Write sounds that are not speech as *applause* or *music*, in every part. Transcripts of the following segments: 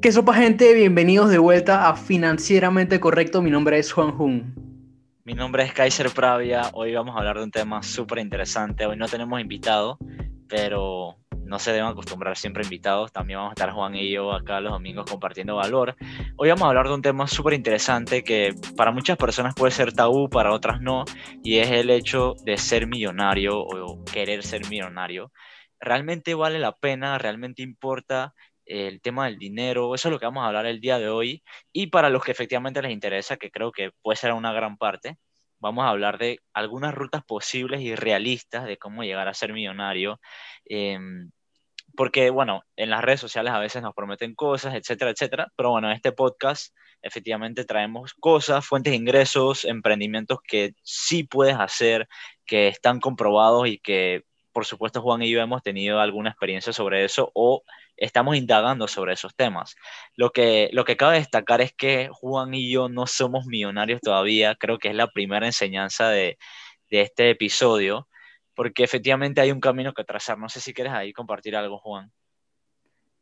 ¿Qué sopa gente? Bienvenidos de vuelta a Financieramente Correcto. Mi nombre es Juan Jun. Mi nombre es Kaiser Pravia. Hoy vamos a hablar de un tema súper interesante. Hoy no tenemos invitado, pero no se deben acostumbrar siempre invitados. También vamos a estar Juan y yo acá los domingos compartiendo valor. Hoy vamos a hablar de un tema súper interesante que para muchas personas puede ser tabú, para otras no, y es el hecho de ser millonario o querer ser millonario. ¿Realmente vale la pena? ¿Realmente importa? El tema del dinero, eso es lo que vamos a hablar el día de hoy. Y para los que efectivamente les interesa, que creo que puede ser una gran parte, vamos a hablar de algunas rutas posibles y realistas de cómo llegar a ser millonario. Em, porque, bueno, en las redes sociales a veces nos prometen cosas, etcétera, etcétera. Pero bueno, en este podcast efectivamente traemos cosas, fuentes de ingresos, emprendimientos que sí puedes hacer, que están comprobados y que, por supuesto, Juan y yo hemos tenido alguna experiencia sobre eso o estamos indagando sobre esos temas. Lo que, lo que cabe destacar es que Juan y yo no somos millonarios todavía, creo que es la primera enseñanza de, de este episodio, porque efectivamente hay un camino que trazar. No sé si quieres ahí compartir algo, Juan.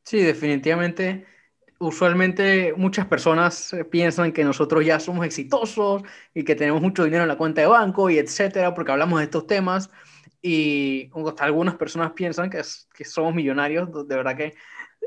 Sí, definitivamente. Usualmente muchas personas eh, piensan que nosotros ya somos exitosos y que tenemos mucho dinero en la cuenta de banco y etcétera, porque hablamos de estos temas y algunas personas piensan que, que somos millonarios, de verdad que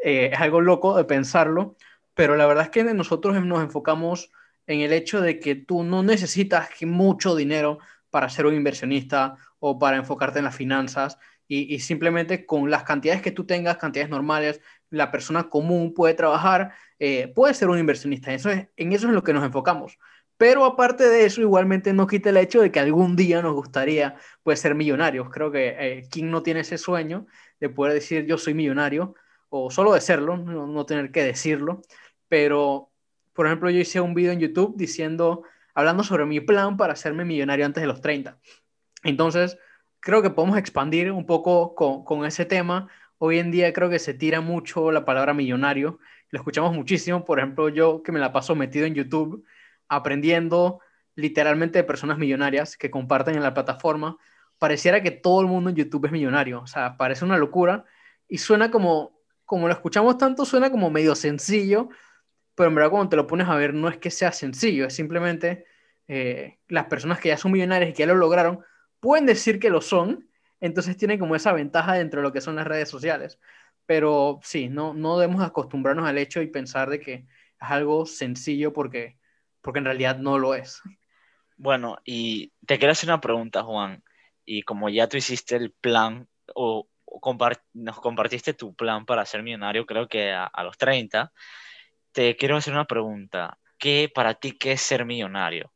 eh, es algo loco de pensarlo, pero la verdad es que nosotros nos enfocamos en el hecho de que tú no necesitas mucho dinero para ser un inversionista o para enfocarte en las finanzas y, simplemente con las cantidades que tú tengas, cantidades normales, la persona común puede trabajar, eh, puede ser un inversionista. Eso es, en eso es lo que nos enfocamos. Pero aparte de eso, igualmente no quita el hecho de que algún día nos gustaría pues, ser millonarios. Creo que eh, quien no tiene ese sueño de poder decir yo soy millonario, o solo de serlo, no, tener que decirlo. Pero, por ejemplo, yo hice un video en YouTube diciendo, hablando sobre mi plan para hacerme millonario antes de los 30. Entonces, creo que podemos expandir un poco con, con ese tema. Hoy en día creo que se tira mucho la palabra millonario. Lo escuchamos muchísimo. Por ejemplo, yo que me la paso metido en YouTube aprendiendo literalmente de personas millonarias que comparten en la plataforma, pareciera que todo el mundo en YouTube es millonario. O sea, parece una locura y suena como, como lo escuchamos tanto, suena como medio sencillo, pero en verdad cuando te lo pones a ver no es que sea sencillo, es simplemente eh, las personas que ya son millonarias y que ya lo lograron, pueden decir que lo son, entonces tienen como esa ventaja dentro de lo que son las redes sociales. Pero sí, no, no debemos acostumbrarnos al hecho y pensar de que es algo sencillo porque porque en realidad no lo es. Bueno, y te quiero hacer una pregunta, Juan. Y como ya tú hiciste el plan o, nos compartiste tu plan para ser millonario, creo que a, los 30, te quiero hacer una pregunta. ¿Qué para ti qué es ser millonario?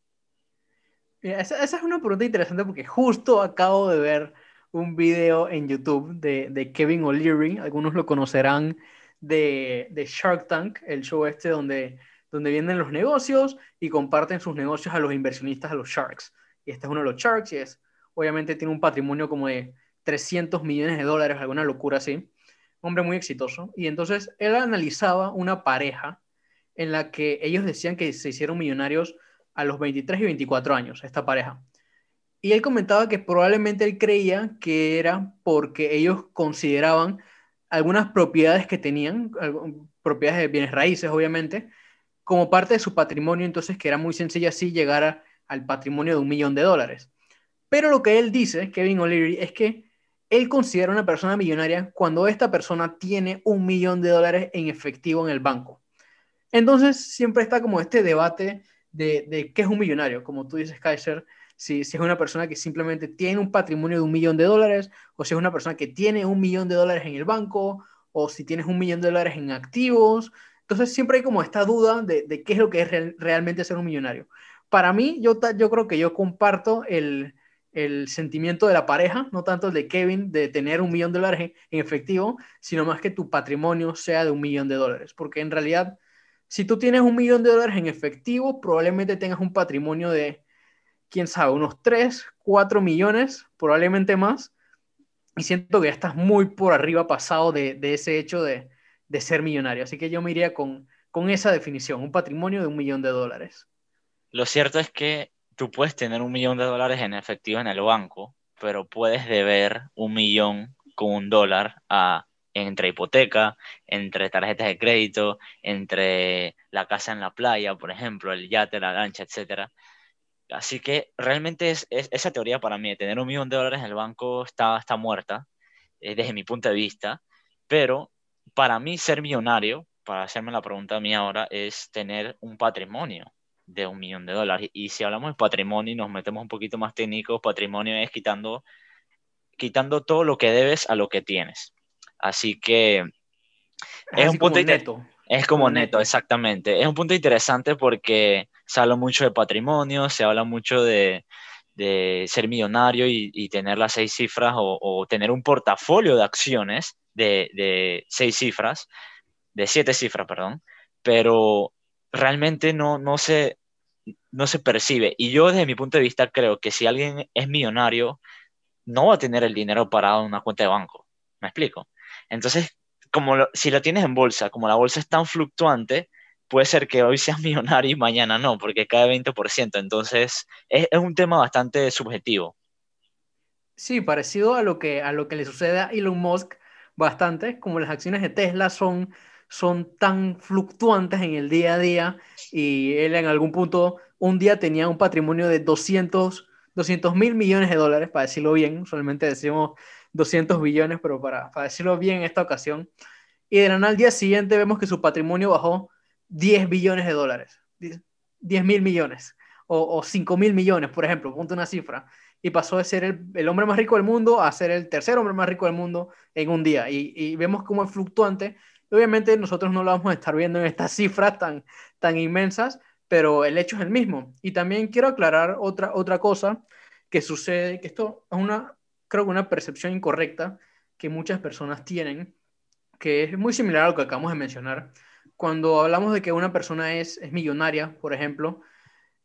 esa, es una pregunta interesante porque justo acabo de ver un video en YouTube de, de Kevin O'Leary, algunos lo conocerán de, de Shark Tank, el show este donde donde vienen los negocios y comparten sus negocios a los inversionistas, a los sharks. Y este es uno de los sharks y es, obviamente tiene un patrimonio como de 300 millones de dólares, alguna locura así. Hombre muy exitoso. Y entonces él analizaba una pareja en la que ellos decían que se hicieron millonarios a los 23 y 24 años, esta pareja. Y él comentaba que probablemente él creía que era porque ellos consideraban algunas propiedades que tenían, propiedades de bienes raíces, obviamente, como parte de su patrimonio, entonces que era muy sencillo así llegar al patrimonio de un millón de dólares. Pero lo que él dice, Kevin O'Leary, es que él considera una persona millonaria cuando esta persona tiene un millón de dólares en efectivo en el banco. Entonces siempre está como este debate de, qué es un millonario, como tú dices, Kaiser, si, si, es una persona que simplemente tiene un patrimonio de un millón de dólares, o si es una persona que tiene un millón de dólares en el banco, o si tienes un millón de dólares en activos, entonces siempre hay como esta duda de, qué es lo que es realmente ser un millonario. Para mí, yo, creo que yo comparto el, sentimiento de la pareja, no tanto el de Kevin, de tener un millón de dólares en, efectivo, sino más que tu patrimonio sea de un millón de dólares. Porque en realidad, si tú tienes un millón de dólares en efectivo, probablemente tengas un patrimonio de, quién sabe, unos 3, 4 millones, probablemente más. Y siento que ya estás muy por arriba pasado de ese hecho de, de ser millonario. Así que yo me iría con, con esa definición, un patrimonio de un millón de dólares. Lo cierto es que tú puedes tener un millón de dólares en efectivo en el banco, pero puedes deber un millón con un dólar a entre hipoteca, entre tarjetas de crédito, entre la casa en la playa, por ejemplo, el yate, la lancha, etc. Así que realmente es, esa teoría para mí de tener un millón de dólares en el banco está, está muerta, eh, desde mi punto de vista, pero para mí ser millonario, para hacerme la pregunta a mí ahora, es tener un patrimonio de un millón de dólares. Y si hablamos de patrimonio y nos metemos un poquito más técnicos, patrimonio es quitando, quitando todo lo que debes a lo que tienes. Así que es, un punto neto. Es como neto, exactamente. Es un punto interesante porque se habla mucho de patrimonio, se habla mucho de, de ser millonario y, tener las seis cifras o, tener un portafolio de acciones de, de, seis cifras, de siete cifras, perdón, pero realmente no, no, se, no se percibe. Y yo desde mi punto de vista creo que si alguien es millonario, no va a tener el dinero parado en una cuenta de banco. ¿Me explico? Entonces, como si lo tienes en bolsa, como la bolsa es tan fluctuante, puede ser que hoy seas *laughs* millonario y mañana no, porque cae 20%. Entonces, es, un tema bastante subjetivo. Sí, parecido a lo, que, a lo que le sucede a Elon Musk bastante, como las acciones de Tesla son son tan fluctuantes en el día a día y él en algún punto un día tenía un patrimonio de 200 mil millones de dólares, para decirlo bien, solamente decimos 200 billones, pero para, para decirlo bien en esta ocasión. Y de la al día siguiente vemos que su patrimonio bajó 10 billones de dólares, 10 mil millones o, o 5 mil millones, por ejemplo, ponte una cifra. Y pasó de ser el, el, hombre más rico del mundo a ser el tercer hombre más rico del mundo en un día. Y, y vemos cómo es fluctuante Obviamente nosotros no lo vamos a estar viendo en estas *laughs* cifras tan, tan inmensas, pero el hecho es el mismo. Y también quiero aclarar otra, otra cosa que sucede, que esto es una, creo que una percepción incorrecta que muchas personas tienen, que es muy similar a lo que acabamos de mencionar. Cuando hablamos de que una persona es, es millonaria, por ejemplo,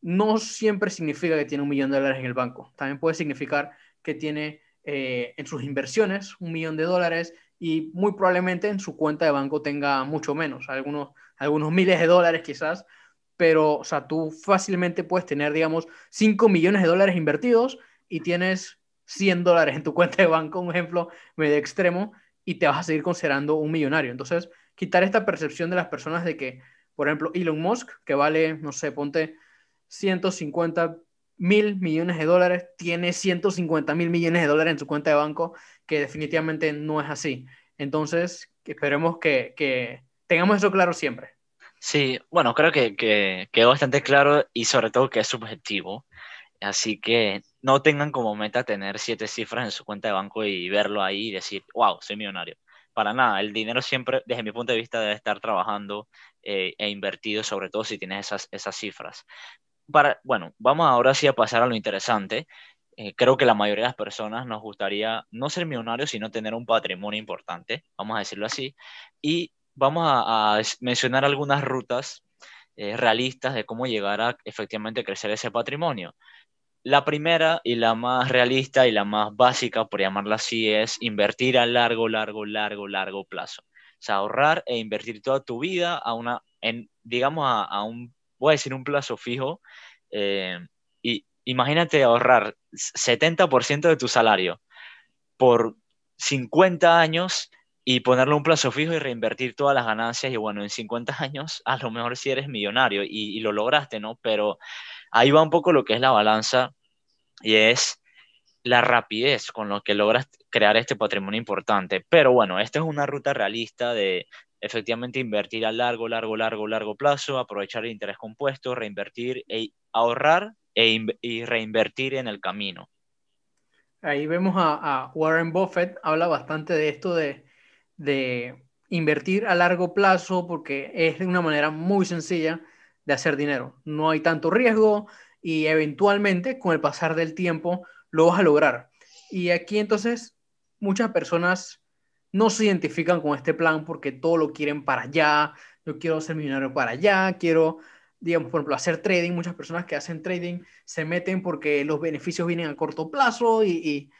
no siempre significa que tiene un millón de dólares en el banco. También puede significar que tiene eh, en sus inversiones un millón de dólares y muy probablemente en su cuenta de banco tenga mucho menos, algunos, algunos *laughs* miles de dólares quizás, pero o sea, tú fácilmente puedes tener, digamos, 5 millones de dólares invertidos y tienes 100 dólares en tu *laughs* cuenta de banco, un ejemplo medio extremo, y te vas a seguir considerando un millonario. Entonces, quitar esta percepción de las personas de que, por ejemplo, Elon Musk, que vale, no sé, ponte 150 mil millones de dólares, tiene 150 mil millones de dólares en su cuenta de banco, que definitivamente no es así. Entonces, esperemos que, que tengamos eso claro siempre. Sí, bueno, creo que, que, quedó bastante claro y sobre todo que es subjetivo. Así que no tengan como meta tener siete cifras en su cuenta de banco y verlo ahí y decir, wow, soy millonario. Para nada, el dinero siempre, desde mi punto de vista, debe estar trabajando eh, e invertido, sobre todo si tienes esas, esas cifras para, bueno, vamos ahora sí a pasar a lo interesante. Eh, creo que la mayoría de las personas nos gustaría no ser millonarios, sino tener un patrimonio importante, vamos a decirlo así. Y vamos a, mencionar algunas rutas eh, realistas de cómo llegar a efectivamente crecer ese patrimonio. La primera y la más realista y la más básica, por llamarla así, es invertir a largo, largo, largo, largo plazo. O sea, ahorrar e invertir toda tu vida a una, en, digamos, a un voy a decir un plazo fijo, eh, y imagínate ahorrar 70% de tu salario por 50 años y ponerle un plazo fijo y reinvertir todas las ganancias y bueno, en 50 años a lo mejor si eres millonario y, y lo lograste, ¿no? Pero ahí va un poco lo que es la balanza y es la rapidez con lo que logras crear este patrimonio importante. Pero bueno, esta es una ruta realista de efectivamente invertir a largo, largo, largo, largo plazo, aprovechar el interés compuesto, reinvertir, e ahorrar e y reinvertir en el camino. Ahí vemos a, Warren Buffett, habla bastante de esto de, de invertir a largo plazo porque es una manera muy sencilla de hacer dinero. No hay tanto riesgo y eventualmente con el pasar del tiempo lo vas a lograr. Y aquí entonces muchas personas no se identifican con este plan porque todo lo quieren para allá, yo quiero ser millonario para allá, quiero, digamos, por ejemplo, hacer trading, muchas personas que hacen trading se meten porque los beneficios vienen a corto plazo y,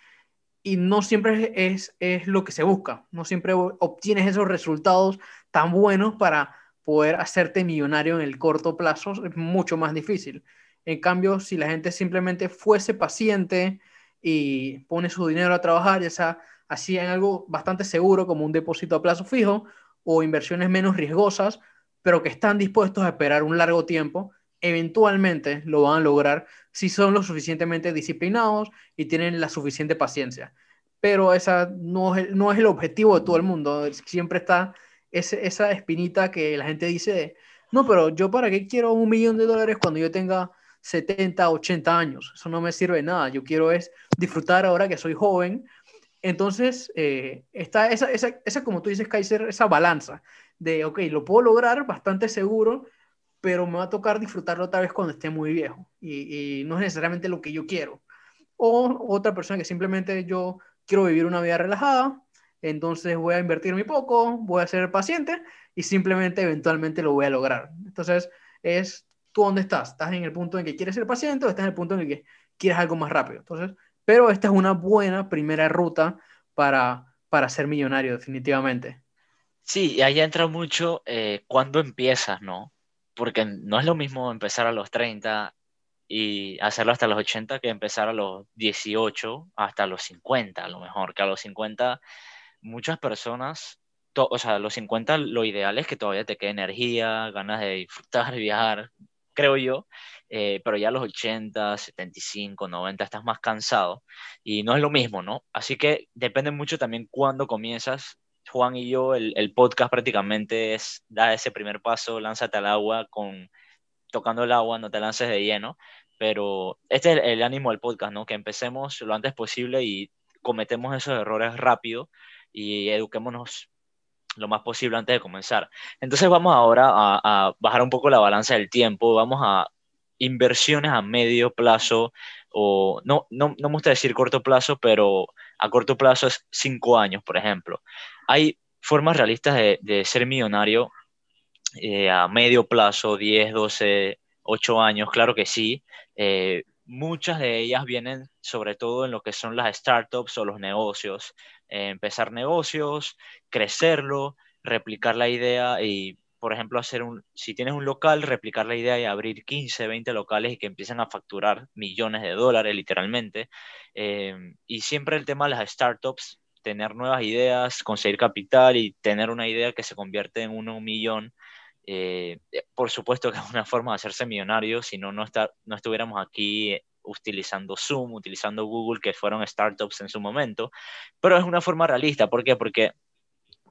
y, no siempre es, es lo que se busca, no siempre obtienes esos resultados tan buenos para poder hacerte millonario en el corto plazo, es mucho más difícil. En cambio, si la gente simplemente fuese paciente y pone su dinero a trabajar, ya sea así en algo bastante seguro como un depósito a plazo fijo o inversiones menos riesgosas, pero que están dispuestos a esperar un largo tiempo, eventualmente lo van a lograr si son lo suficientemente disciplinados y tienen la suficiente paciencia. Pero esa no es, no es el objetivo de todo el mundo. Siempre está esa espinita que la gente dice, no, pero yo para qué quiero un millón de dólares cuando yo tenga 70, 80 años. Eso no me sirve nada. Yo quiero es disfrutar ahora que soy joven. Entonces, eh, está esa, esa, esa, como tú dices, Kaiser, esa balanza de, ok, lo puedo lograr bastante seguro, pero me va a tocar disfrutarlo otra vez cuando esté muy viejo. Y, y no es necesariamente lo que yo quiero. O otra persona que simplemente yo quiero vivir una vida relajada, entonces voy a invertir muy poco, voy a ser paciente y simplemente eventualmente lo voy a lograr. Entonces, es tú dónde estás. ¿Estás en el punto en que quieres ser paciente o estás en el punto en el que quieres algo más rápido? Entonces, pero esta es una buena primera ruta para, para ser millonario, definitivamente. Sí, y ahí entra mucho eh, cuando empiezas, ¿no? Porque no es lo mismo empezar a los 30 y hacerlo hasta los 80 que empezar a los 18 hasta los 50, a lo mejor, que a los 50 muchas personas o sea, a los 50 lo ideal es que todavía te quede energía, ganas de disfrutar, *laughs* viajar, creo yo, eh, pero ya a los 80, 75, 90 estás más cansado y no es lo mismo, ¿no? Así que depende mucho también cuándo comienzas. Juan y yo, el, el podcast prácticamente es da ese primer paso, lánzate al agua con tocando el agua, no te lances de lleno, pero este es el, el ánimo del podcast, ¿no? Que empecemos lo antes posible y cometemos esos errores rápido y eduquémonos lo más posible antes de comenzar. Entonces vamos ahora a, bajar un poco la balanza del tiempo, vamos a inversiones a medio plazo, o no, no, no me gusta decir corto plazo, pero a corto plazo es cinco años, por ejemplo. Hay formas realistas de, ser millonario eh, a medio plazo, 10, 12, 8 años, claro que sí. Eh, muchas de ellas vienen sobre todo en lo que son las startups o los negocios. Eh, empezar negocios, crecerlo, replicar la idea y, por ejemplo, hacer un, si tienes un local, replicar la idea y abrir 15, 20 locales y que empiecen a facturar millones de dólares literalmente. Eh, y siempre el tema de las startups, tener nuevas ideas, conseguir capital y tener una idea que se convierte en uno, un millón. Eh, por supuesto que es una forma de hacerse millonario, si no, no, no estuviéramos aquí utilizando Zoom, utilizando Google, que fueron startups en su momento, pero es una forma realista. ¿Por qué? Porque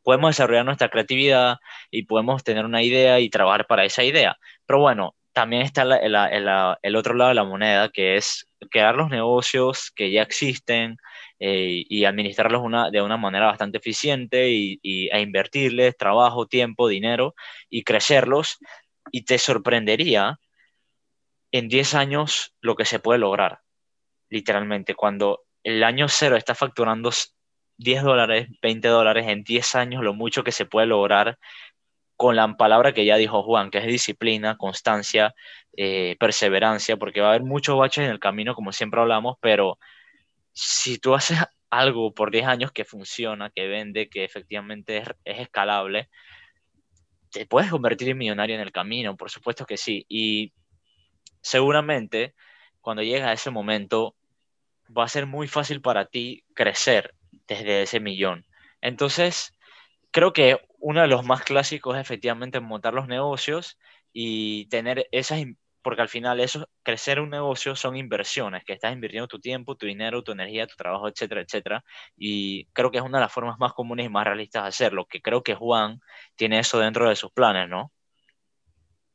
podemos desarrollar nuestra creatividad y podemos tener una idea y trabajar para esa idea. Pero bueno, también está el otro lado de la moneda, que es crear los negocios que ya existen eh, y administrarlos de una manera bastante eficiente y, e invertirles trabajo, tiempo, dinero y crecerlos. Y te sorprendería en 10 años lo que se puede lograr, literalmente. Cuando el año cero está facturando 10 dólares, 20 dólares, en 10 años lo mucho que se puede lograr con la palabra que ya dijo Juan, que es disciplina, constancia, eh, perseverancia, porque va a haber muchos baches en el camino, como siempre hablamos, pero si tú haces algo por 10 años que funciona, que vende, que efectivamente es, es escalable, te puedes convertir en millonario en el camino, por supuesto que sí. Y seguramente cuando llegue a ese momento va a ser muy fácil para ti crecer desde ese millón. Entonces, creo que uno de los más clásicos es efectivamente montar los negocios y tener esas, porque al final eso, crecer un negocio son inversiones, que estás invirtiendo tu tiempo, tu dinero, tu energía, tu trabajo, etcétera, etcétera. Y creo que es una de las formas más comunes y más realistas de hacerlo, que creo que Juan tiene eso dentro de sus planes, ¿no?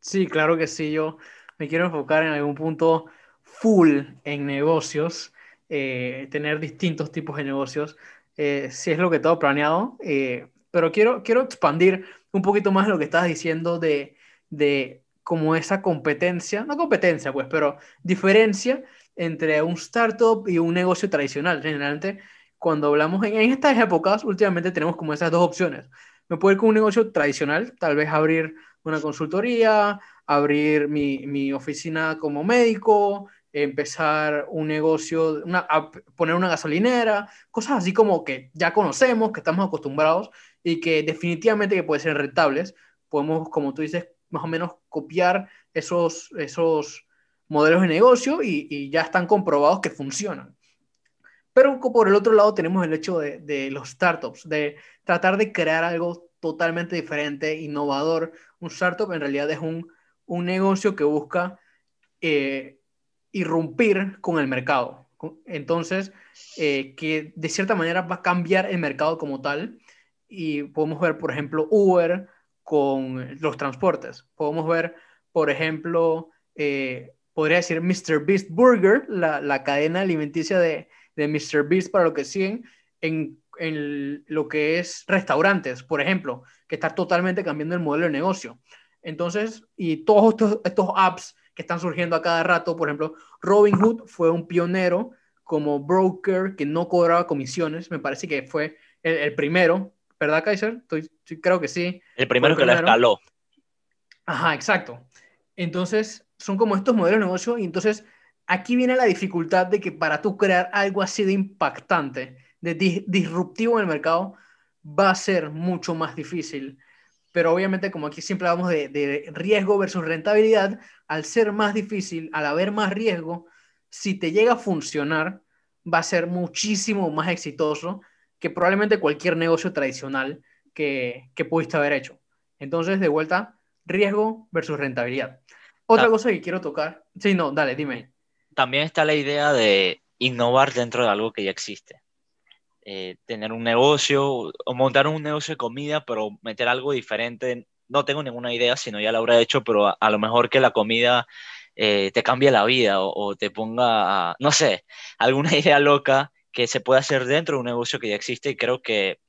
Sí, claro que sí, yo me quiero enfocar en algún punto full en negocios, eh, tener distintos tipos de negocios, eh, si es lo que tengo planeado, eh, pero quiero, quiero expandir un poquito más lo que estás diciendo de, de como esa competencia, no competencia pues, pero diferencia entre un startup y un negocio tradicional. Generalmente, cuando hablamos en, estas épocas, últimamente tenemos como esas dos opciones. Me puedo ir con un negocio tradicional, tal vez abrir una consultoría, abrir mi, mi oficina como médico, empezar un negocio, poner una gasolinera, cosas así como que ya conocemos, que estamos acostumbrados y que definitivamente que pueden ser rentables. Podemos, como tú dices, más o menos copiar esos, esos modelos de negocio y, ya están comprobados que funcionan. Pero por el otro lado tenemos el hecho de, de los startups, de tratar de crear algo totalmente diferente, innovador. Un startup en realidad es un, un negocio que busca eh, irrumpir con el mercado. Entonces, eh, que de cierta manera va a cambiar el mercado como tal. Y podemos ver, por ejemplo, Uber con los transportes. Podemos ver, por ejemplo, eh, podría decir Mr. Beast Burger, la, la cadena alimenticia de, de Mr. Beast para lo que siguen en, en, lo que es restaurantes, por ejemplo, que está totalmente cambiando el modelo de negocio. Entonces, y todos estos, estos apps que están surgiendo a cada rato, por ejemplo, Robinhood fue un pionero como broker que no cobraba comisiones, me parece que fue el, el primero, ¿verdad, Kaiser? Estoy, creo que sí. El primero el que primero. lo escaló. Ajá, exacto. Entonces, son como estos modelos de negocio y entonces aquí viene la dificultad de que para tú crear algo así de impactante, de di disruptivo en el mercado, va a ser mucho más difícil pero obviamente como aquí siempre hablamos de, de, riesgo versus rentabilidad, al ser más difícil, al haber más riesgo, si te llega a funcionar, va a ser muchísimo más exitoso que probablemente cualquier negocio tradicional que, que pudiste haber hecho. Entonces, de vuelta, riesgo versus rentabilidad. Otra cosa que quiero tocar, sí, no, dale, dime. También está la idea de innovar dentro de algo que ya existe. Eh, tener un negocio o montar un negocio de comida, pero meter algo diferente. No tengo ninguna idea, si no ya lo habrá hecho, pero a, a lo mejor que la comida eh, te cambie la vida o, o te ponga, a, no sé, alguna *laughs* idea loca que se pueda hacer dentro de un negocio que ya existe y creo que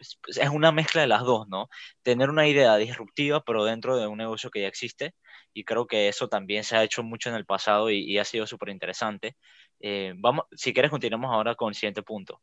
es, es una mezcla de las dos, ¿no? Tener una idea disruptiva, pero dentro de un negocio que ya existe y creo que eso también se ha hecho mucho en el pasado y, y ha sido súper interesante. Eh, vamos, si quieres, continuamos ahora con el siguiente punto.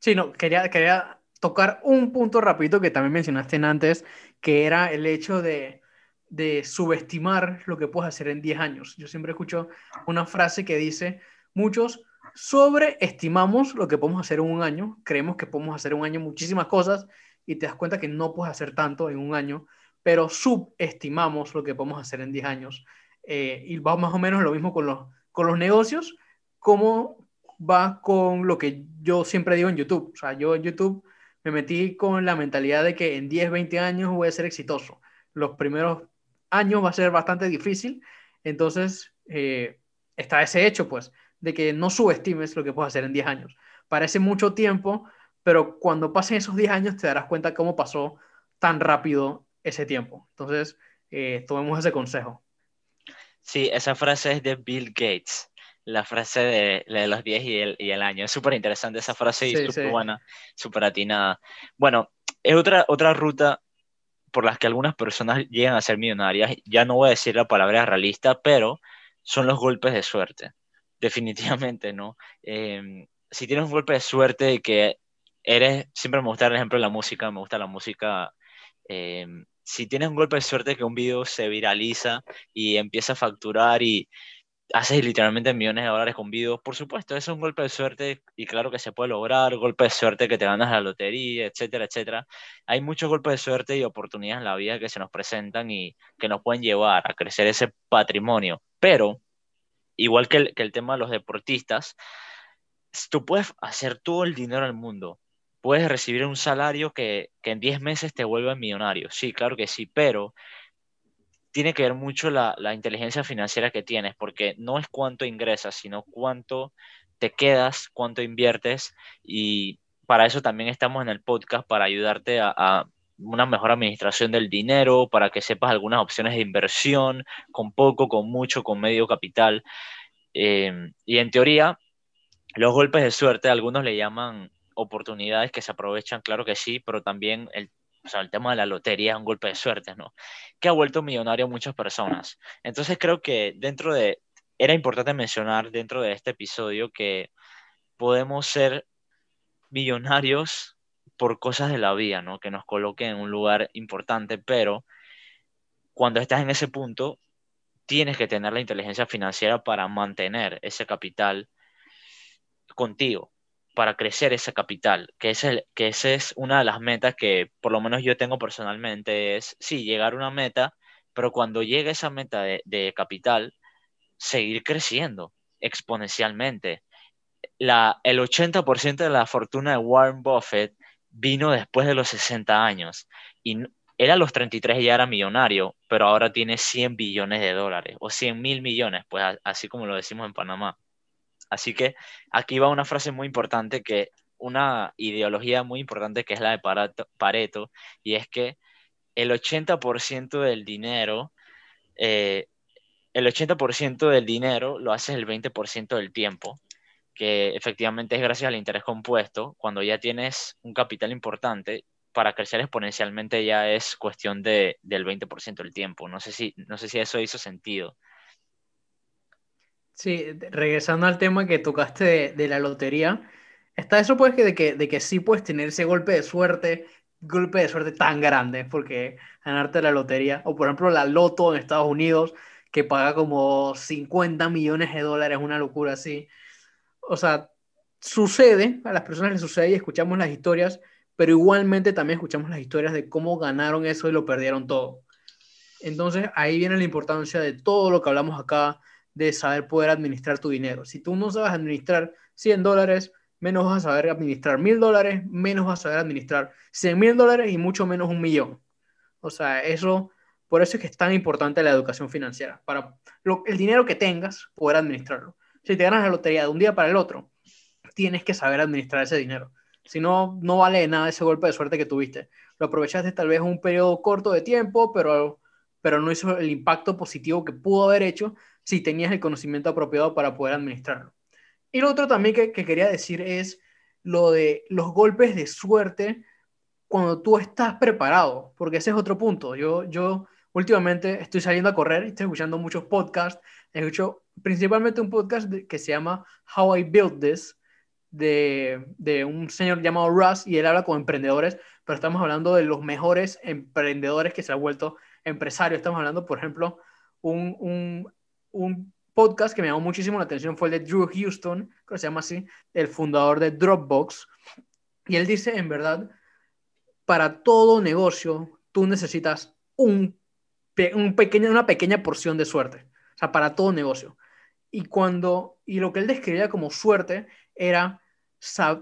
Sí, no, quería, quería tocar un punto rapidito que también mencionaste antes, que era el hecho de, de subestimar lo que puedes hacer en 10 años. Yo siempre escucho una frase que dice, muchos sobreestimamos lo que podemos hacer en un año, creemos que podemos hacer un año muchísimas cosas y te das cuenta que no puedes hacer tanto en un año, pero subestimamos lo que podemos hacer en 10 años. Eh, y va más o menos lo mismo con los, con los negocios, como va con lo que yo siempre digo en YouTube. O sea, yo en YouTube me metí con la mentalidad de que en 10, 20 años voy a ser exitoso. Los primeros años va a ser bastante difícil. Entonces, eh, está ese hecho, pues, de que no subestimes lo que puedes hacer en 10 años. Parece mucho tiempo, pero cuando pasen esos 10 años te darás cuenta cómo pasó tan rápido ese tiempo. Entonces, eh, tomemos ese consejo. Sí, esa frase es de Bill Gates la frase de, de, los 10 y el, y el año. Es súper interesante esa frase y sí, súper sí. buena, súper atinada. Bueno, es otra, otra ruta por las que algunas personas llegan a ser millonarias. Ya no voy a decir la palabra realista, pero son los golpes de suerte. Definitivamente, ¿no? Eh, si tienes un golpe de suerte y que eres, siempre me gusta el ejemplo de la música, me gusta la música. Eh, si tienes un golpe de suerte que un video se viraliza y empieza a facturar y haces literalmente millones de dólares con videos, por supuesto, es un golpe de suerte y claro que se puede lograr, golpe de suerte que te ganas la lotería, etcétera, etcétera. Hay muchos golpes de suerte y oportunidades en la vida que se nos presentan y que nos pueden llevar a crecer ese patrimonio, pero igual que el, tema de los deportistas, tú puedes hacer todo el dinero del mundo, puedes recibir un salario que, en 10 meses te vuelve millonario, sí, claro que sí, pero tiene que ver mucho la, inteligencia financiera que tienes, porque no es cuánto ingresas, sino cuánto te quedas, cuánto inviertes, y para eso también estamos en el podcast, para ayudarte a una mejor administración del dinero, para que sepas algunas opciones de inversión, con poco, con mucho, con medio capital. Eh, y en teoría, los golpes de suerte, algunos le llaman oportunidades que se aprovechan, claro que sí, pero también el o sea, el tema de la lotería es un golpe de suerte, ¿no? Que ha vuelto millonario a muchas personas. Entonces creo que dentro de, era importante mencionar dentro de este episodio que podemos ser millonarios por cosas de la vida, ¿no? Que nos coloquen en un lugar importante, pero cuando estás en ese punto, tienes que tener la inteligencia financiera para mantener ese capital contigo para crecer ese capital, que es el, que esa es una de las metas que por lo menos yo tengo personalmente, es sí, llegar a una meta, pero cuando llegue esa meta de, de capital, seguir creciendo exponencialmente. la, el 80% de la fortuna de Warren Buffett vino después de los 60 años. Y él a los 33 ya era millonario, pero ahora tiene 100 billones de dólares o 100 mil millones, pues así como lo decimos en Panamá. Así que aquí va una frase muy importante que una ideología muy importante que es la de Pareto, y es que el 80% del dinero, eh, el 80% del dinero lo haces el 20% del tiempo, que efectivamente es gracias al interés compuesto. Cuando ya tienes un capital importante, para crecer exponencialmente ya es cuestión de, del 20% del tiempo. No sé, si, no sé si eso hizo sentido. Sí, regresando al tema que tocaste de, la lotería, está eso pues que de, que de que sí puedes tener ese golpe de suerte, golpe de suerte tan grande, porque ganarte la lotería, o por ejemplo la loto en Estados Unidos, que paga como 50 millones de dólares, una locura así. O sea, sucede, a las personas les sucede y escuchamos las historias, pero igualmente también escuchamos las historias de cómo ganaron eso y lo perdieron todo. Entonces ahí viene la importancia de todo lo que hablamos acá, de saber poder administrar tu dinero. Si tú no sabes administrar 100 dólares, menos vas a saber administrar 1000 dólares, menos vas a saber administrar 100 mil dólares y mucho menos un millón. O sea, eso, por eso es que es tan importante la educación financiera, para el dinero que tengas, poder administrarlo. Si te ganas la lotería de un día para el otro, tienes que saber administrar ese dinero. Si no, no vale nada ese golpe de suerte que tuviste. Lo aprovechaste tal vez un periodo corto de tiempo, pero, pero no hizo el impacto positivo que pudo haber hecho si tenías el conocimiento apropiado para poder administrarlo. Y lo otro también que, quería decir es lo de los golpes de suerte cuando tú estás preparado, porque ese es otro punto. Yo, yo últimamente estoy saliendo a correr y estoy escuchando muchos podcasts. Escucho principalmente un podcast que se llama How I Built This, de, de, un señor llamado Russ, y él habla con emprendedores, pero estamos hablando de los mejores emprendedores que se han vuelto empresarios. Estamos hablando, por ejemplo, un, un, un podcast que me llamó muchísimo la atención fue el de Drew Houston, que se llama así, el fundador de Dropbox. Y él dice, en verdad, para todo negocio, tú necesitas un, un pequeño, una pequeña porción de suerte. O sea, para todo negocio. Y cuando, y lo que él describía como suerte era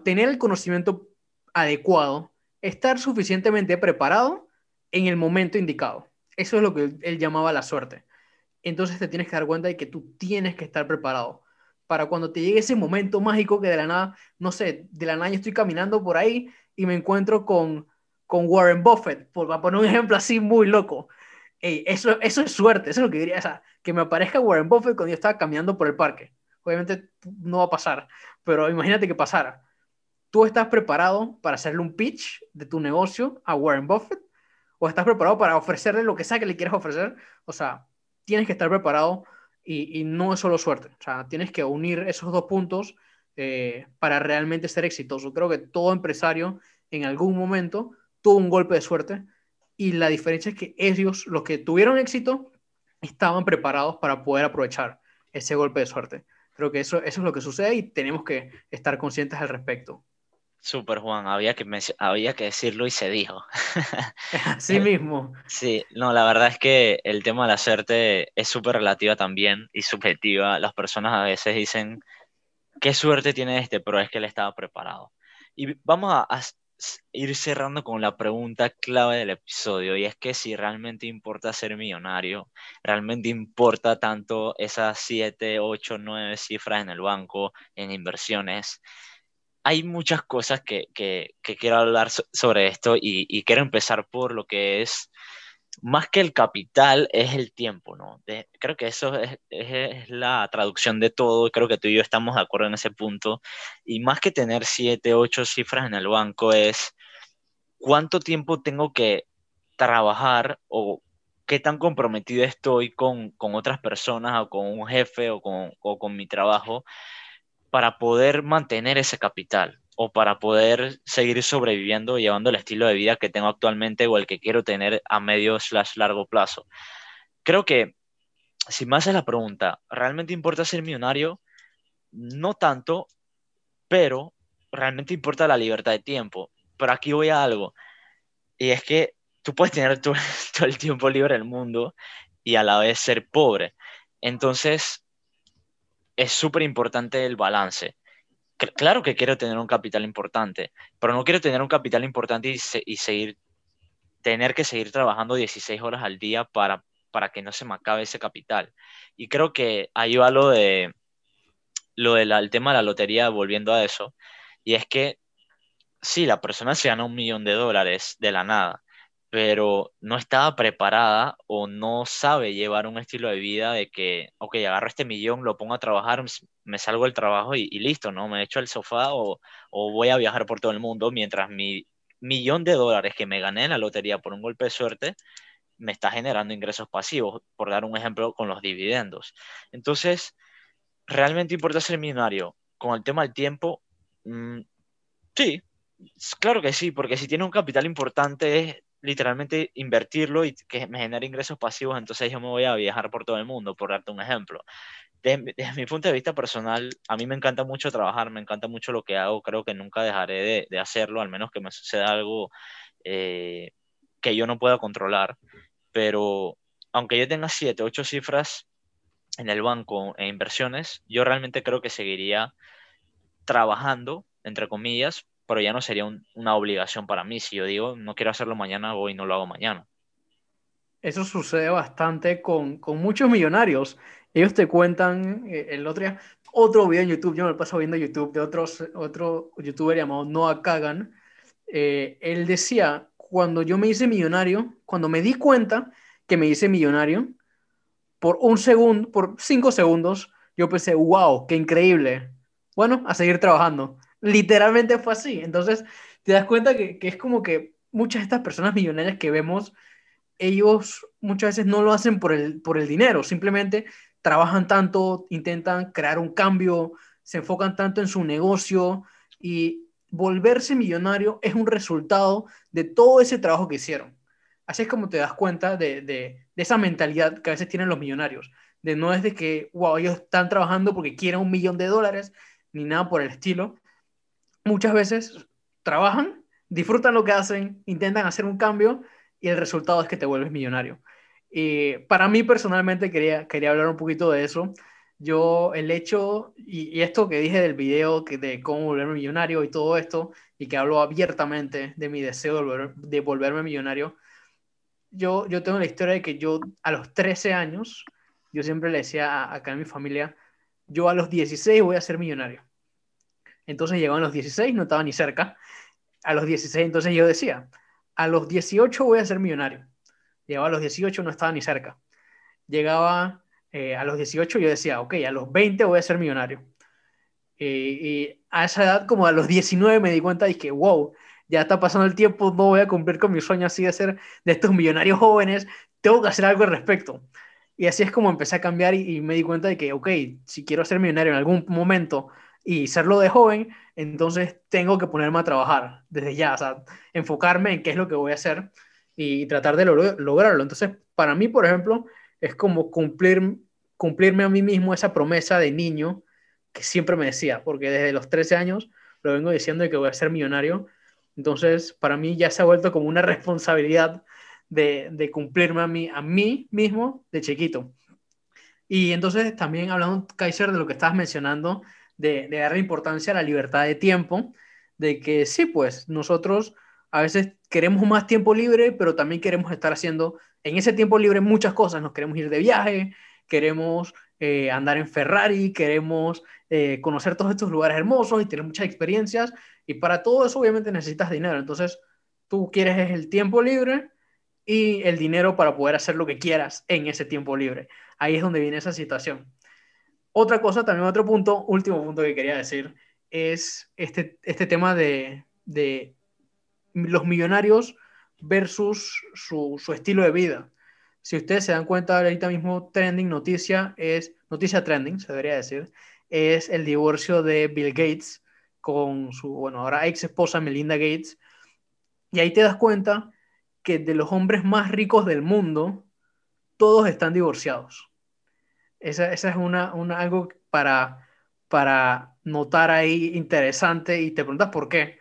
tener el conocimiento adecuado, estar suficientemente preparado en el momento indicado. Eso es lo que él llamaba la suerte entonces te tienes que dar cuenta de que tú tienes que estar preparado para cuando te llegue ese momento mágico que de la nada, no sé, de la nada yo estoy caminando por ahí y me encuentro con, con Warren Buffett, por poner un ejemplo así muy loco. Eso, eso es suerte, eso es lo que diría, o que me aparezca Warren Buffett cuando yo estaba caminando por el parque. Obviamente no va a pasar, pero imagínate que pasara. ¿Tú estás preparado para hacerle un pitch de tu negocio a Warren Buffett? ¿O estás preparado para ofrecerle lo que sea que le quieras ofrecer? O sea, tienes que estar preparado y, no es solo suerte. O sea, tienes que unir esos dos puntos eh, para realmente ser exitoso. Creo que todo empresario en algún momento tuvo un golpe de suerte y la diferencia es que ellos, los que tuvieron éxito, estaban preparados para poder aprovechar ese golpe de suerte. Creo que eso, eso es lo que sucede y tenemos que estar conscientes al respecto. Super Juan, había que, había que decirlo y se dijo. *laughs* Así mismo. Sí, no, la verdad es que el tema de la suerte es súper relativa también y subjetiva. Las personas a veces dicen, qué suerte tiene este, pero es que él estaba preparado. Y vamos a, ir cerrando con la pregunta clave del episodio, y es que si realmente importa ser millonario, realmente importa tanto esas 7, 8, 9 cifras en el banco, en inversiones. Hay muchas cosas que, quiero hablar sobre esto y, quiero empezar por lo que es, más que el capital, es el tiempo, ¿no? creo que eso es, la traducción de todo, creo que tú y yo estamos de acuerdo en ese punto, y más que tener siete, ocho cifras en el banco es cuánto tiempo tengo que trabajar o qué tan comprometido estoy con, otras personas o con un jefe o con, o con mi trabajo para poder mantener ese capital o para poder seguir sobreviviendo llevando el estilo de vida que tengo actualmente o el que quiero tener a medio slash largo plazo. Creo que si me haces la pregunta, ¿realmente importa ser millonario? No tanto, pero realmente importa la libertad de tiempo. Pero aquí voy a algo, y es que tú puedes tener todo, *laughs* todo el tiempo libre del mundo y a la vez ser pobre. Entonces, es súper importante el balance. Claro que quiero tener un capital importante, pero no quiero tener un capital importante y, seguir, tener que seguir trabajando 16 horas al día para, para que no se me acabe ese capital. Y creo que ahí va lo de lo del tema de la lotería, volviendo a eso, y es que sí, la persona se gana un millón de dólares de la nada, pero no estaba preparada o no sabe llevar un estilo de vida de que, ok, agarro este millón, lo pongo a trabajar, me salgo del trabajo y, listo, ¿no? Me echo al sofá o, o, voy a viajar por todo el mundo mientras mi millón de dólares que me gané en la lotería por un golpe de suerte me está generando ingresos pasivos, por dar un ejemplo con los dividendos. Entonces, ¿realmente importa ser millonario? Con el tema del tiempo, mm, sí, claro que sí, porque si tiene un capital importante es literalmente invertirlo y que me genere ingresos pasivos, entonces yo me voy a viajar por todo el mundo, por darte un ejemplo. Desde, mi punto de vista personal, a mí me encanta mucho trabajar, me encanta mucho lo que hago, creo que nunca dejaré de, hacerlo, al menos que me suceda algo eh, que yo no pueda controlar, pero aunque yo tenga siete, ocho cifras en el banco e inversiones, yo realmente creo que seguiría trabajando, entre comillas, pero ya no sería una obligación para mí. Si yo digo, no quiero hacerlo mañana, voy y no lo hago mañana. Eso sucede bastante con, con muchos millonarios. Ellos te cuentan eh, el otro día, otro video en YouTube, yo me lo paso viendo YouTube de otros, otro youtuber llamado Noah Kagan. Eh, él decía, cuando yo me hice millonario, cuando me di cuenta que me hice millonario, por un segundo, por cinco segundos, yo pensé, wow, qué increíble. Bueno, a seguir trabajando. Literalmente fue así. Entonces, te das cuenta que, es como que muchas de estas personas millonarias que vemos, ellos muchas veces no lo hacen por el, por el dinero, simplemente trabajan tanto, intentan crear un cambio, se enfocan tanto en su negocio y volverse millonario es un resultado de todo ese trabajo que hicieron. Así es como te das cuenta de, esa mentalidad que a veces tienen los millonarios, de no es de que, wow, ellos están trabajando porque quieren un millón de dólares, ni nada por el estilo. Muchas veces trabajan, disfrutan lo que hacen, intentan hacer un cambio y el resultado es que te vuelves millonario. Y para mí personalmente quería, quería hablar un poquito de eso. Yo el hecho, y, esto que dije del video que de cómo volverme millonario y todo esto, y que hablo abiertamente de mi deseo de, volverme millonario, yo, yo tengo la historia de que yo a los 13 años, yo siempre le decía acá en mi familia, yo a los 16 voy a ser millonario. Entonces llegaban los 16, no estaba ni cerca. A los 16 entonces yo decía, a los 18 voy a ser millonario. Llegaba a los 18, no estaba ni cerca. Llegaba eh, a los 18, yo decía, ok, a los 20 voy a ser millonario. y a esa edad, como a los 19, me di cuenta y que, wow, ya está pasando el tiempo, no voy a cumplir con mi sueño así de ser de estos millonarios jóvenes, tengo que hacer algo al respecto. Y así es como empecé a cambiar y, me di cuenta de que, ok, si quiero ser millonario en algún momento y serlo de joven, entonces tengo que ponerme a trabajar desde ya, o sea, enfocarme en qué es lo que voy a hacer y tratar de lograrlo. Entonces, para mí, por ejemplo, es como cumplir, cumplirme a mí mismo esa promesa de niño que siempre me decía, porque desde los 13 años lo vengo diciendo de que voy a ser millonario entonces, para mí ya se ha vuelto como una responsabilidad de, de cumplirme a mí, a mí mismo de chiquito. Y entonces también hablando, Kaiser, de lo que estabas mencionando, de, de darle importancia a la libertad de tiempo, de que sí, pues nosotros a veces queremos más tiempo libre, pero también queremos estar haciendo en ese tiempo libre muchas cosas. Nos queremos ir de viaje, queremos eh, andar en Ferrari, queremos eh, conocer todos estos lugares hermosos y tener muchas experiencias, y para todo eso obviamente necesitas dinero. Entonces, tú quieres el tiempo libre y el dinero para poder hacer lo que quieras en ese tiempo libre. Ahí es donde viene esa situación. Otra cosa, también otro punto, último punto que quería decir, es este, este tema de, de los millonarios versus su, su, estilo de vida. Si ustedes se dan cuenta, ahorita mismo trending noticia es, noticia trending, se debería decir, es el divorcio de Bill Gates con su, bueno, ahora ex esposa Melinda Gates. Y ahí te das cuenta que de los hombres más ricos del mundo, todos están divorciados. Esa, esa es una, una, algo para, para notar ahí interesante y te preguntas por qué.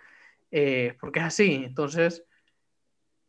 Eh, porque es así. Entonces,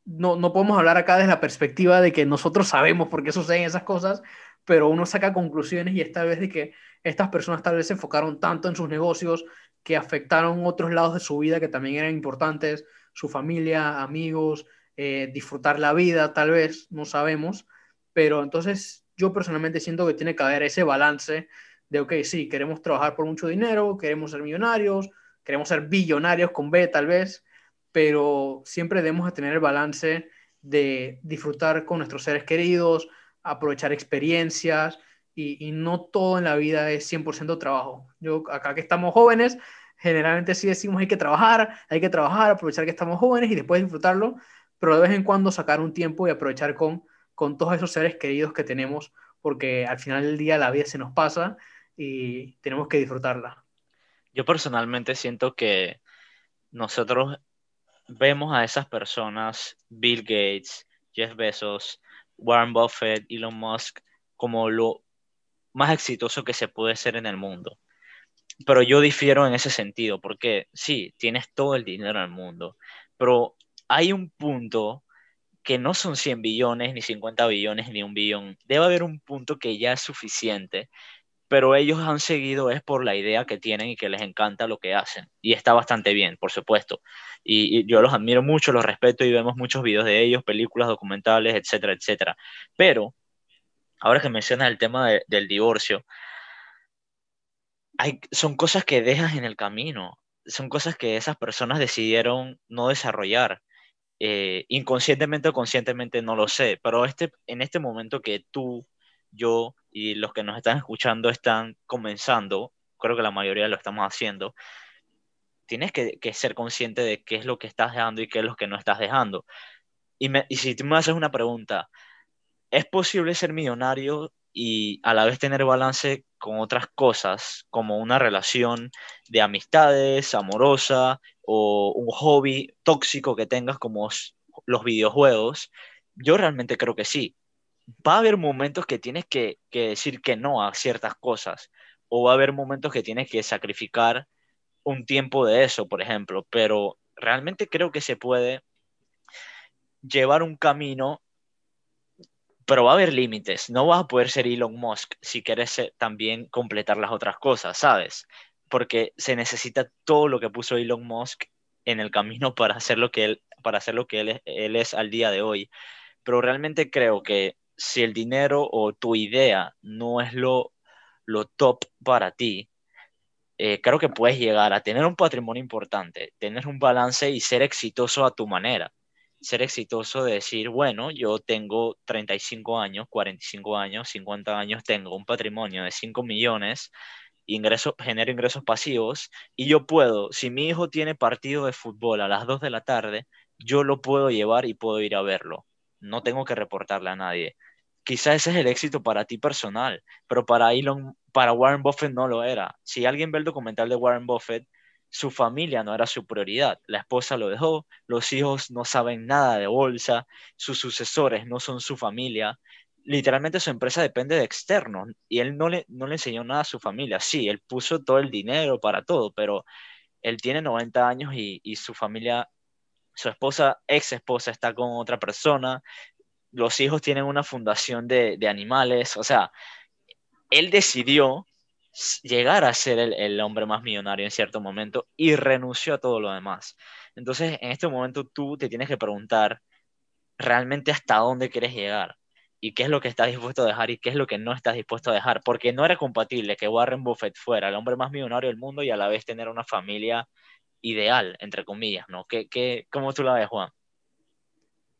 no, no podemos hablar acá desde la perspectiva de que nosotros sabemos por qué suceden esas cosas, pero uno saca conclusiones y esta vez de que estas personas tal vez se enfocaron tanto en sus negocios, que afectaron otros lados de su vida que también eran importantes, su familia, amigos, eh, disfrutar la vida, tal vez, no sabemos, pero entonces yo personalmente siento que tiene que haber ese balance de, ok, sí, queremos trabajar por mucho dinero, queremos ser millonarios, queremos ser billonarios con B tal vez, pero siempre debemos tener el balance de disfrutar con nuestros seres queridos, aprovechar experiencias y, no todo en la vida es 100% trabajo. Yo acá que estamos jóvenes, generalmente sí decimos hay que trabajar, hay que trabajar, aprovechar que estamos jóvenes y después disfrutarlo, pero de vez en cuando sacar un tiempo y aprovechar con, con todos esos seres queridos que tenemos, porque al final del día la vida se nos pasa y tenemos que disfrutarla. Yo personalmente siento que nosotros vemos a esas personas, Bill Gates, Jeff Bezos, Warren Buffett, Elon Musk, como lo más exitoso que se puede ser en el mundo. Pero yo difiero en ese sentido, porque sí, tienes todo el dinero del mundo, pero hay un punto que no son 100 billones, ni 50 billones, ni un billón. Debe haber un punto que ya es suficiente pero ellos han seguido es por la idea que tienen y que les encanta lo que hacen. Y está bastante bien, por supuesto. Y, yo los admiro mucho, los respeto y vemos muchos videos de ellos, películas, documentales, etcétera, etcétera. Pero, ahora que mencionas el tema del divorcio, hay, son cosas que dejas en el camino, son cosas que esas personas decidieron no desarrollar. Eh, inconscientemente o conscientemente no lo sé, pero este, en este momento que tú, yo, y los que nos están escuchando están comenzando, creo que la mayoría lo estamos haciendo, tienes que, ser consciente de qué es lo que estás dejando y qué es lo que no estás dejando. Y, y si tú me haces una pregunta, ¿es posible ser millonario y a la vez tener balance con otras cosas, como una relación de amistades, amorosa, o un hobby tóxico que tengas como los videojuegos? Yo realmente creo que sí va a haber momentos que tienes que, decir que no a ciertas cosas, o va a haber momentos que tienes que sacrificar un tiempo de eso, por ejemplo, pero realmente creo que se puede llevar un camino, pero va a haber límites. No vas a poder ser Elon Musk si quieres también completar las otras cosas, ¿sabes? Porque se necesita todo lo que puso Elon Musk en el camino para hacer lo que él, para hacer lo que él, él es al día de hoy. Pero realmente creo que si el dinero o tu idea no es lo, lo top para ti, eh, creo que puedes llegar a tener un patrimonio importante, tener un balance y ser exitoso a tu manera. Ser exitoso de decir, bueno, yo tengo 35 años, 45 años, 50 años, tengo un patrimonio de 5 millones, ingreso, genero ingresos pasivos y yo puedo, si mi hijo tiene partido de fútbol a las 2 de la tarde, yo lo puedo llevar y puedo ir a verlo no tengo que reportarle a nadie. Quizás ese es el éxito para ti personal, pero para Elon, para Warren Buffett no lo era. Si alguien ve el documental de Warren Buffett, su familia no era su prioridad. La esposa lo dejó, los hijos no saben nada de bolsa, sus sucesores no son su familia. Literalmente su empresa depende de externos y él no le, no le enseñó nada a su familia. Sí, él puso todo el dinero para todo, pero él tiene 90 años y, y su familia su esposa, ex esposa, está con otra persona, los hijos tienen una fundación de, animales, o sea, él decidió llegar a ser el, hombre más millonario en cierto momento y renunció a todo lo demás. Entonces, en este momento tú te tienes que preguntar realmente hasta dónde quieres llegar y qué es lo que estás dispuesto a dejar y qué es lo que no estás dispuesto a dejar, porque no era compatible que Warren Buffett fuera el hombre más millonario del mundo y a la vez tener una familia ideal, entre comillas, ¿no? ¿Qué, qué, ¿Cómo tú la ves, Juan?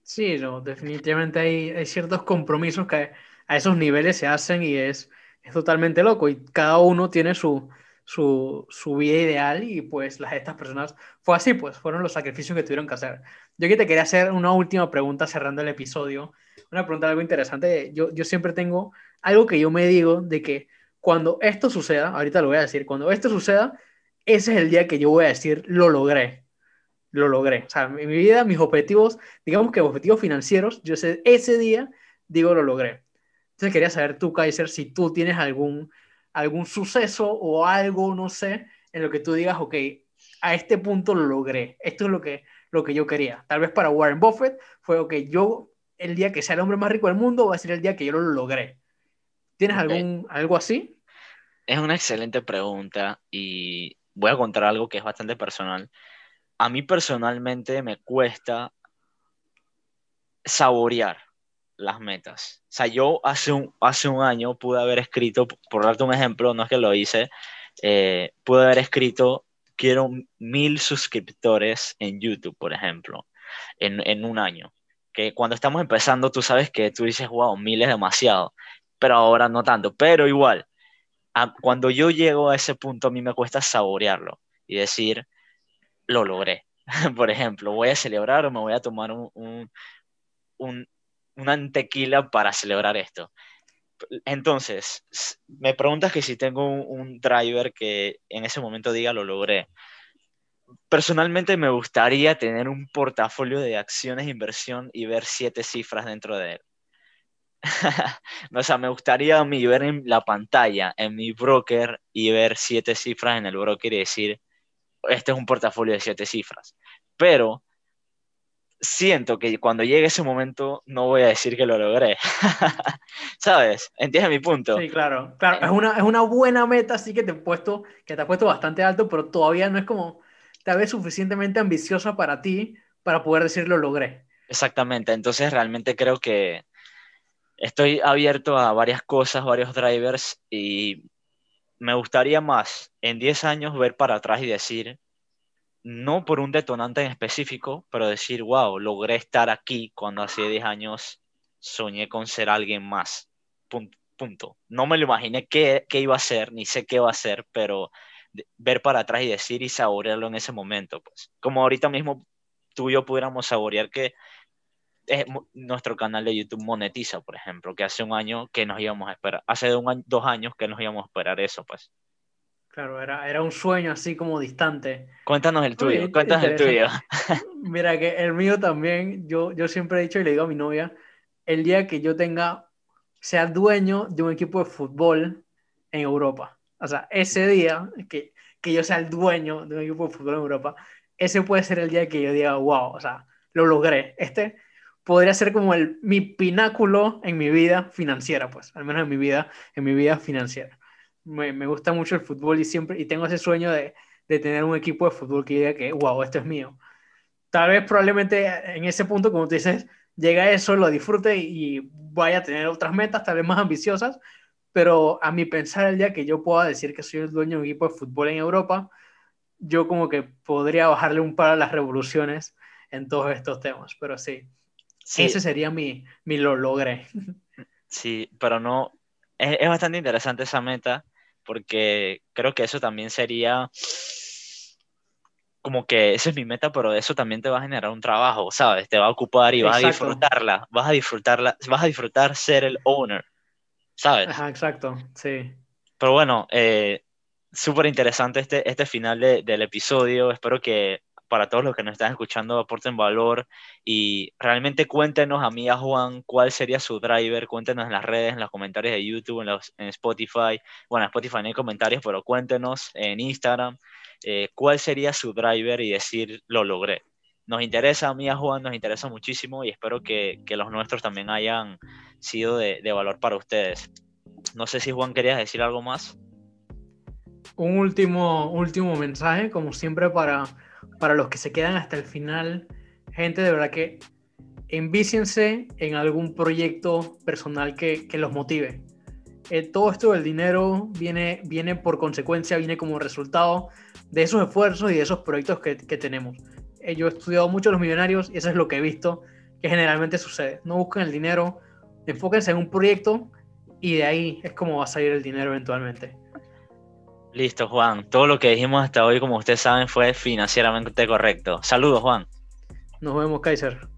Sí, no, definitivamente hay, ciertos compromisos que a esos niveles se hacen y es, es totalmente loco y cada uno tiene su, su, su, vida ideal y pues las, estas personas fue así, pues fueron los sacrificios que tuvieron que hacer. Yo aquí te quería hacer una última pregunta cerrando el episodio, una pregunta algo interesante. Yo, yo siempre tengo algo que yo me digo de que cuando esto suceda, ahorita lo voy a decir, cuando esto suceda, ese es el día que yo voy a decir, lo logré. Lo logré. O sea, en mi vida, mis objetivos, digamos que objetivos financieros, yo sé, ese día digo, lo logré. Entonces quería saber tú, Kaiser, si tú tienes algún, algún suceso o algo, no sé, en lo que tú digas, ok, a este punto lo logré. Esto es lo que, lo que yo quería. Tal vez para Warren Buffett fue, ok, yo el día que sea el hombre más rico del mundo va a ser el día que yo lo logré. ¿Tienes algún, algo así? Es una excelente pregunta y voy a contar algo que es bastante personal. A mí personalmente me cuesta saborear las metas. O sea, yo hace un, hace un año pude haber escrito, por darte un ejemplo, no es que lo hice, eh, pude haber escrito, quiero mil suscriptores en YouTube, por ejemplo, en, en un año. Que cuando estamos empezando, tú sabes que tú dices, wow, mil es demasiado, pero ahora no tanto. Pero igual, cuando yo llego a ese punto, a mí me cuesta saborearlo y decir, lo logré. *laughs* por ejemplo, voy a celebrar o me voy a tomar un, un, un, una tequila para celebrar esto. Entonces, me preguntas que si tengo un, driver que en ese momento diga lo logré. Personalmente me gustaría tener un portafolio de acciones de inversión y ver siete cifras dentro de él. *laughs* o sea, me gustaría a ver en la pantalla, en mi broker, y ver siete cifras en el broker y decir, este es un portafolio de siete cifras. Pero siento que cuando llegue ese momento no voy a decir que lo logré. *laughs* ¿Sabes? ¿Entiendes mi punto? Sí, claro. Claro, es una, es una buena meta, sí que te, he puesto, que te ha puesto bastante alto, pero todavía no es como tal vez suficientemente ambiciosa para ti para poder decir lo logré. Exactamente. Entonces realmente creo que estoy abierto a varias cosas, varios drivers y me gustaría más en 10 años ver para atrás y decir, no por un detonante en específico, pero decir, wow, logré estar aquí cuando hace 10 años soñé con ser alguien más. Punto. No me lo imaginé qué, qué iba a ser, ni sé qué va a ser, pero ver para atrás y decir y saborearlo en ese momento. Pues. Como ahorita mismo tú y yo pudiéramos saborear que nuestro canal de YouTube monetiza, por ejemplo, que hace un año que nos íbamos a esperar, hace dos años que nos íbamos a esperar eso, pues. Claro, era, era un sueño así como distante. Cuéntanos el tuyo, cuéntanos el tuyo. Mira que el mío también, yo, yo siempre he dicho y le digo a mi novia, el día que yo tenga, sea dueño de un equipo de fútbol en Europa. O sea, ese día que, que yo sea el dueño de un equipo de fútbol en Europa, ese puede ser el día que yo diga, wow, o sea, lo logré. Este podría ser como el, mi pináculo en mi vida financiera, pues, al menos en mi vida, en mi vida financiera me, me, gusta mucho el fútbol y siempre, y tengo ese sueño de, de tener un equipo de fútbol que diga que, wow, esto es mío. Tal vez probablemente en ese punto, como tú dices, llega eso, lo disfrute y, vaya a tener otras metas, tal vez más ambiciosas, pero a mi pensar el día que yo pueda decir que soy el dueño de un equipo de fútbol en Europa, yo como que podría bajarle un par a las revoluciones en todos estos temas, pero sí, sí. ese sería mi, mi lo logré. Sí, pero no, es, es, bastante interesante esa meta porque creo que eso también sería como que esa es mi meta, pero eso también te va a generar un trabajo, ¿sabes? Te va a ocupar y vas a disfrutarla, vas a disfrutarla, vas a disfrutar ser el owner, ¿sabes? Ajá, exacto, sí. Pero bueno, eh, súper interesante este, este final de, del episodio, espero que para todos los que nos están escuchando aporten valor y realmente cuéntenos a mí, a Juan, cuál sería su driver, cuéntenos en las redes, en los comentarios de YouTube, en, los, en Spotify, bueno, en Spotify no hay comentarios, pero cuéntenos en Instagram eh, cuál sería su driver y decir, lo logré. Nos interesa a mí, a Juan, nos interesa muchísimo y espero que, que los nuestros también hayan sido de, de valor para ustedes. No sé si Juan querías decir algo más. Un último, último mensaje, como siempre, para para los que se quedan hasta el final, gente, de verdad que envíciense en algún proyecto personal que, que los motive. Eh, todo esto del dinero viene, viene por consecuencia, viene como resultado de esos esfuerzos y de esos proyectos que, que tenemos. Eh, yo he estudiado mucho a los millonarios y eso es lo que he visto que generalmente sucede. No busquen el dinero, enfóquense en un proyecto y de ahí es como va a salir el dinero eventualmente. Listo, Juan. Todo lo que dijimos hasta hoy, como ustedes saben, fue financieramente correcto. Saludos, Juan. Nos vemos, Kaiser.